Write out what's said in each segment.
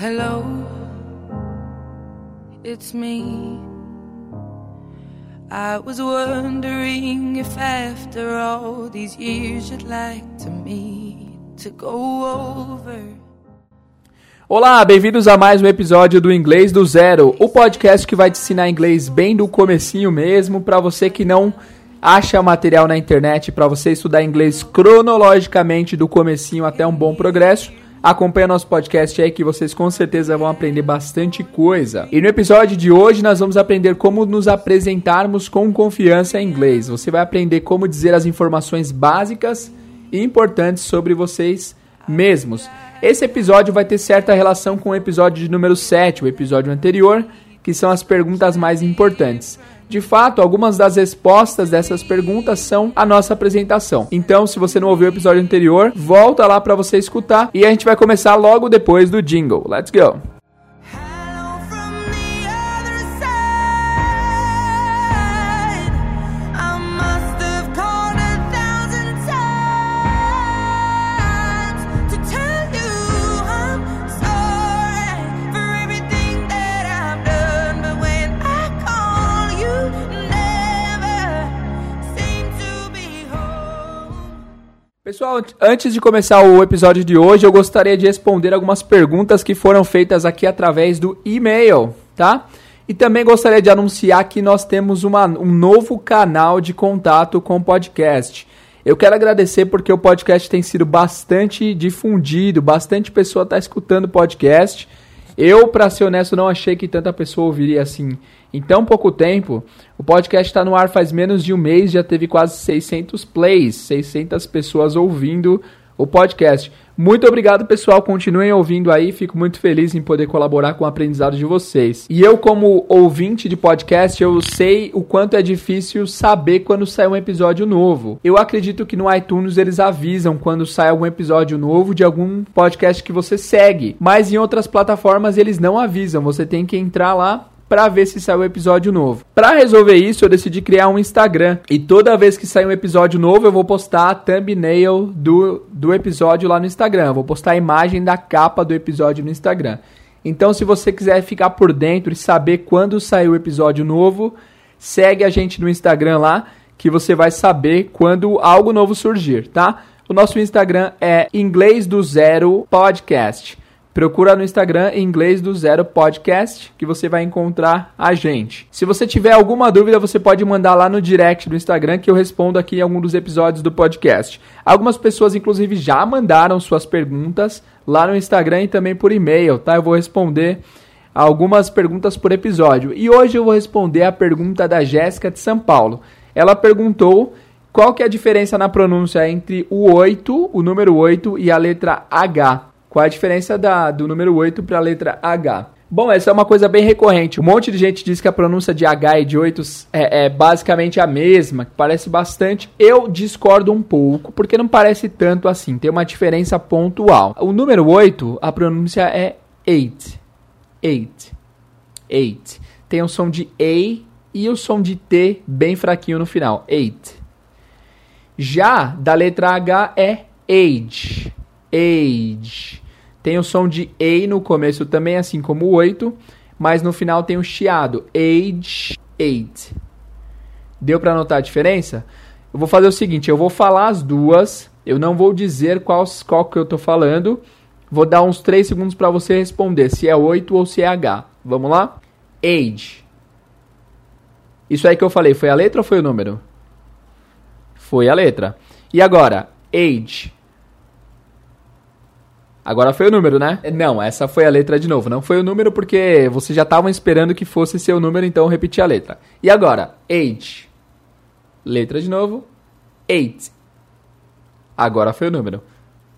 Hello, it's me. I was wondering if after all these years you'd like to meet to go over. Olá, bem-vindos a mais um episódio do Inglês do Zero, o podcast que vai te ensinar inglês bem do comecinho mesmo, para você que não acha material na internet, para você estudar inglês cronologicamente do comecinho até um bom progresso. Acompanhe nosso podcast aí que vocês com certeza vão aprender bastante coisa. E no episódio de hoje nós vamos aprender como nos apresentarmos com confiança em inglês. Você vai aprender como dizer as informações básicas e importantes sobre vocês mesmos. Esse episódio vai ter certa relação com o episódio de número 7, o episódio anterior, que são as perguntas mais importantes. De fato, algumas das respostas dessas perguntas são a nossa apresentação. Então, se você não ouviu o episódio anterior, volta lá para você escutar e a gente vai começar logo depois do jingle. Let's go. Pessoal, antes de começar o episódio de hoje, eu gostaria de responder algumas perguntas que foram feitas aqui através do e-mail, tá? E também gostaria de anunciar que nós temos uma, um novo canal de contato com o podcast. Eu quero agradecer porque o podcast tem sido bastante difundido, bastante pessoa está escutando o podcast. Eu, para ser honesto, não achei que tanta pessoa ouviria assim em tão pouco tempo. O podcast está no ar faz menos de um mês, já teve quase 600 plays, 600 pessoas ouvindo o podcast. Muito obrigado, pessoal. Continuem ouvindo aí. Fico muito feliz em poder colaborar com o aprendizado de vocês. E eu, como ouvinte de podcast, eu sei o quanto é difícil saber quando sai um episódio novo. Eu acredito que no iTunes eles avisam quando sai algum episódio novo de algum podcast que você segue. Mas em outras plataformas eles não avisam. Você tem que entrar lá para ver se sai um episódio novo. Para resolver isso, eu decidi criar um Instagram e toda vez que sair um episódio novo, eu vou postar a thumbnail do, do episódio lá no Instagram. Eu vou postar a imagem da capa do episódio no Instagram. Então, se você quiser ficar por dentro e saber quando sair o episódio novo, segue a gente no Instagram lá, que você vai saber quando algo novo surgir, tá? O nosso Instagram é Inglês do Zero Podcast. Procura no Instagram Inglês do Zero Podcast que você vai encontrar a gente. Se você tiver alguma dúvida, você pode mandar lá no direct do Instagram que eu respondo aqui em algum dos episódios do podcast. Algumas pessoas, inclusive, já mandaram suas perguntas lá no Instagram e também por e-mail, tá? Eu vou responder algumas perguntas por episódio. E hoje eu vou responder a pergunta da Jéssica de São Paulo. Ela perguntou qual que é a diferença na pronúncia entre o 8, o número 8 e a letra H. Qual é a diferença da, do número 8 para a letra H? Bom, essa é uma coisa bem recorrente. Um monte de gente diz que a pronúncia de H e de 8 é, é basicamente a mesma, que parece bastante. Eu discordo um pouco, porque não parece tanto assim. Tem uma diferença pontual. O número 8, a pronúncia é 8. 8. 8. Tem o som de A e o som de T bem fraquinho no final. 8. Já da letra H é age. Age. Tem o som de A no começo também, assim como o 8, mas no final tem o chiado. Age 8. Deu para notar a diferença? Eu vou fazer o seguinte, eu vou falar as duas, eu não vou dizer qual, qual que eu tô falando, vou dar uns 3 segundos para você responder se é 8 ou se é H. Vamos lá? Age. Isso aí que eu falei, foi a letra ou foi o número? Foi a letra. E agora, age. Agora foi o número, né? Não, essa foi a letra de novo. Não foi o número porque vocês já estavam esperando que fosse seu número, então eu repeti a letra. E agora, age. Letra de novo. Eight. Agora foi o número.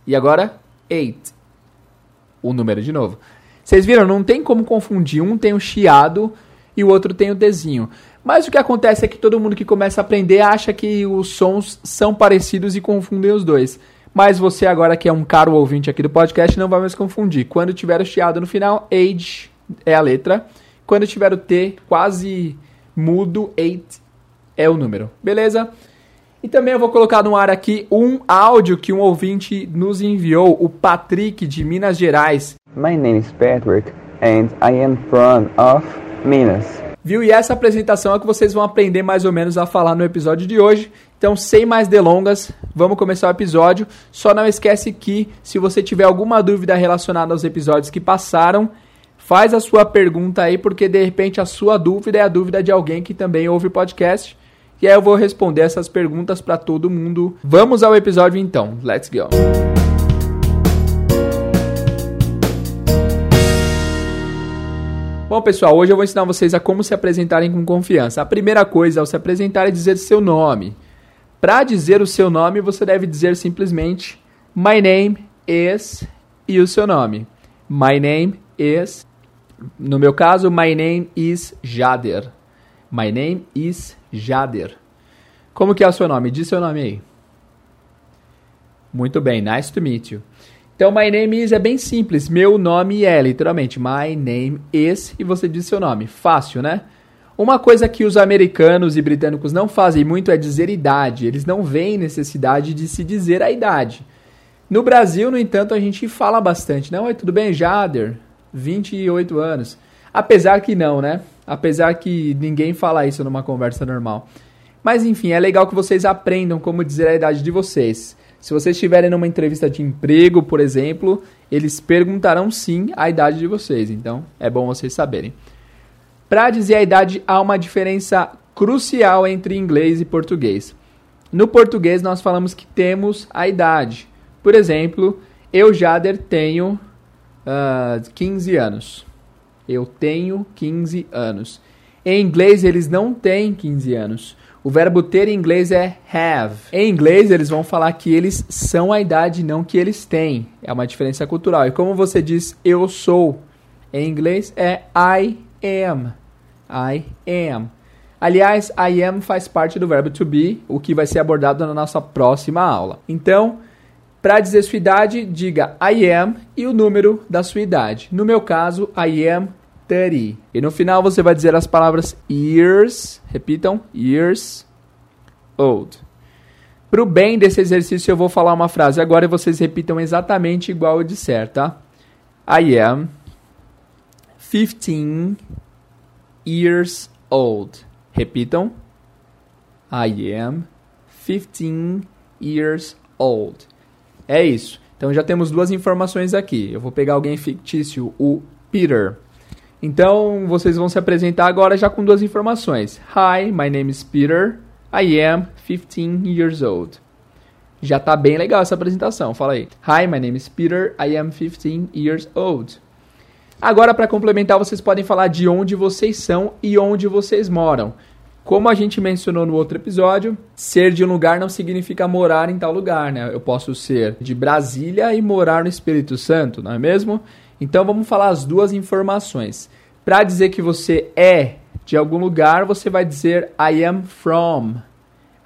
E agora, eight. O número de novo. Vocês viram? Não tem como confundir. Um tem o chiado e o outro tem o desenho. Mas o que acontece é que todo mundo que começa a aprender acha que os sons são parecidos e confundem os dois. Mas você agora que é um caro ouvinte aqui do podcast não vai mais confundir. Quando tiver o chiado no final, age é a letra. Quando tiver o T quase mudo, eight é o número. Beleza? E também eu vou colocar no ar aqui um áudio que um ouvinte nos enviou, o Patrick de Minas Gerais. My name is Patrick and I am from of Minas. Viu? E essa apresentação é que vocês vão aprender mais ou menos a falar no episódio de hoje. Então, sem mais delongas, vamos começar o episódio. Só não esquece que se você tiver alguma dúvida relacionada aos episódios que passaram, faz a sua pergunta aí, porque de repente a sua dúvida é a dúvida de alguém que também ouve o podcast. E aí eu vou responder essas perguntas para todo mundo. Vamos ao episódio então. Let's go. Bom, pessoal, hoje eu vou ensinar vocês a como se apresentarem com confiança. A primeira coisa ao se apresentar é dizer seu nome. Para dizer o seu nome, você deve dizer simplesmente My name is e o seu nome. My name is no meu caso, my name is Jader. My name is Jader. Como que é o seu nome? Diz seu nome aí. Muito bem, nice to meet you. Então, my name is é bem simples. Meu nome é, literalmente. My name is e você diz seu nome. Fácil, né? Uma coisa que os americanos e britânicos não fazem muito é dizer idade. Eles não veem necessidade de se dizer a idade. No Brasil, no entanto, a gente fala bastante. Não, é tudo bem, Jader, 28 anos. Apesar que não, né? Apesar que ninguém fala isso numa conversa normal. Mas enfim, é legal que vocês aprendam como dizer a idade de vocês. Se vocês estiverem numa entrevista de emprego, por exemplo, eles perguntarão sim a idade de vocês. Então, é bom vocês saberem. Para dizer a idade, há uma diferença crucial entre inglês e português. No português, nós falamos que temos a idade. Por exemplo, eu, Jader, tenho uh, 15 anos. Eu tenho 15 anos. Em inglês, eles não têm 15 anos. O verbo ter em inglês é have. Em inglês, eles vão falar que eles são a idade, não que eles têm. É uma diferença cultural. E como você diz eu sou, em inglês é I am. I am. Aliás, I am faz parte do verbo to be, o que vai ser abordado na nossa próxima aula. Então, para dizer sua idade, diga I am e o número da sua idade. No meu caso, I am 30. E no final você vai dizer as palavras years, repitam, years old. Para o bem desse exercício, eu vou falar uma frase agora e vocês repitam exatamente igual eu disser, tá? I am 15 years old. Repitam. I am 15 years old. É isso. Então já temos duas informações aqui. Eu vou pegar alguém fictício, o Peter. Então, vocês vão se apresentar agora já com duas informações. Hi, my name is Peter. I am 15 years old. Já tá bem legal essa apresentação, fala aí. Hi, my name is Peter. I am 15 years old. Agora, para complementar, vocês podem falar de onde vocês são e onde vocês moram. Como a gente mencionou no outro episódio, ser de um lugar não significa morar em tal lugar, né? Eu posso ser de Brasília e morar no Espírito Santo, não é mesmo? Então vamos falar as duas informações. Para dizer que você é de algum lugar, você vai dizer I am from.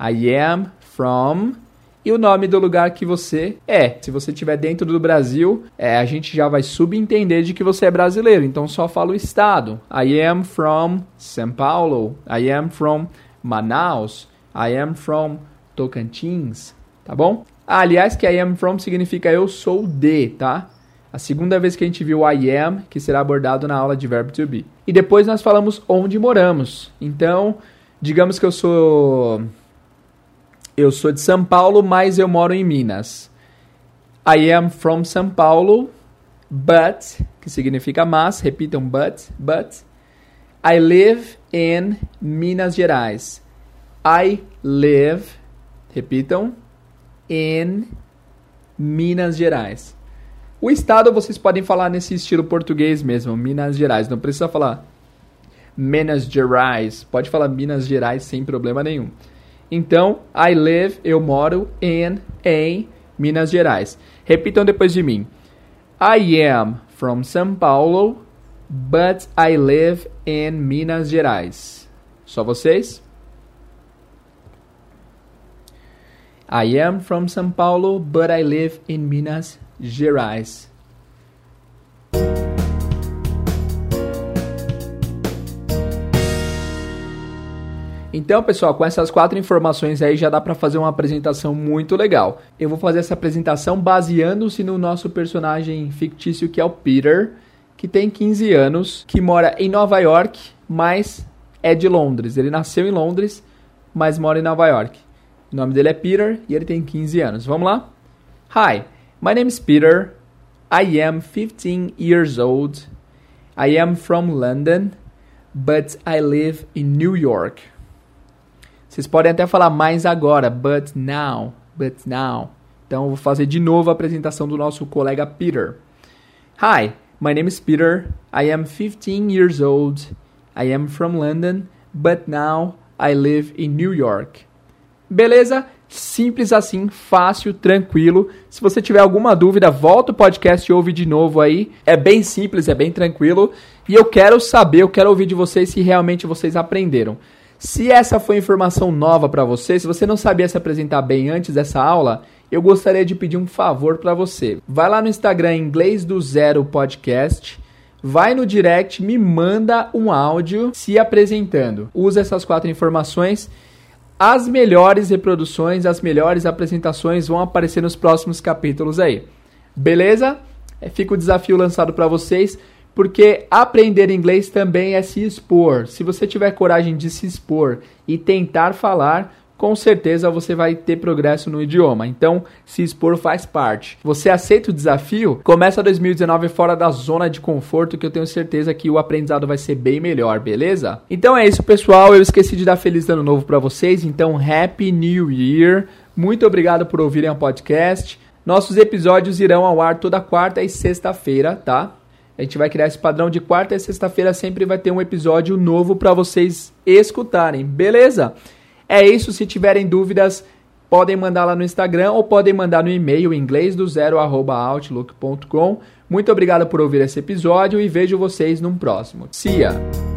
I am from e o nome do lugar que você é. Se você estiver dentro do Brasil, é, a gente já vai subentender de que você é brasileiro. Então só fala o estado. I am from São Paulo. I am from Manaus. I am from Tocantins. Tá bom? Ah, aliás, que I am from significa eu sou de, tá? A segunda vez que a gente viu I am, que será abordado na aula de verbo to be. E depois nós falamos onde moramos. Então, digamos que eu sou eu sou de São Paulo, mas eu moro em Minas. I am from São Paulo, but, que significa mas, repitam but, but. I live in Minas Gerais. I live, repitam, in Minas Gerais. O estado vocês podem falar nesse estilo português mesmo, Minas Gerais. Não precisa falar Minas Gerais. Pode falar Minas Gerais sem problema nenhum. Então, I live, eu moro in, em Minas Gerais. Repitam depois de mim. I am from São Paulo, but I live in Minas Gerais. Só vocês? I am from São Paulo, but I live in Minas Gerais. Então, pessoal, com essas quatro informações aí já dá para fazer uma apresentação muito legal. Eu vou fazer essa apresentação baseando-se no nosso personagem fictício que é o Peter, que tem 15 anos, que mora em Nova York, mas é de Londres. Ele nasceu em Londres, mas mora em Nova York. O nome dele é Peter e ele tem 15 anos. Vamos lá? Hi, my name is Peter. I am 15 years old. I am from London, but I live in New York. Vocês podem até falar mais agora, but now, but now. Então eu vou fazer de novo a apresentação do nosso colega Peter. Hi, my name is Peter. I am 15 years old. I am from London, but now I live in New York. Beleza? Simples assim, fácil, tranquilo. Se você tiver alguma dúvida, volta o podcast e ouve de novo aí. É bem simples, é bem tranquilo. E eu quero saber, eu quero ouvir de vocês se realmente vocês aprenderam. Se essa foi informação nova para você, se você não sabia se apresentar bem antes dessa aula, eu gostaria de pedir um favor para você. Vai lá no Instagram Inglês do Zero Podcast, vai no direct, me manda um áudio se apresentando. Usa essas quatro informações. As melhores reproduções, as melhores apresentações vão aparecer nos próximos capítulos aí. Beleza? Fica o desafio lançado para vocês porque aprender inglês também é se expor. Se você tiver coragem de se expor e tentar falar, com certeza você vai ter progresso no idioma. Então, se expor faz parte. Você aceita o desafio? Começa 2019 fora da zona de conforto, que eu tenho certeza que o aprendizado vai ser bem melhor, beleza? Então é isso, pessoal. Eu esqueci de dar feliz ano novo para vocês, então Happy New Year. Muito obrigado por ouvirem o podcast. Nossos episódios irão ao ar toda quarta e sexta-feira, tá? A gente vai criar esse padrão de quarta e sexta-feira sempre vai ter um episódio novo para vocês escutarem, beleza? É isso, se tiverem dúvidas, podem mandar lá no Instagram ou podem mandar no e-mail inglês do zero outlook.com. Muito obrigado por ouvir esse episódio e vejo vocês num próximo. See ya!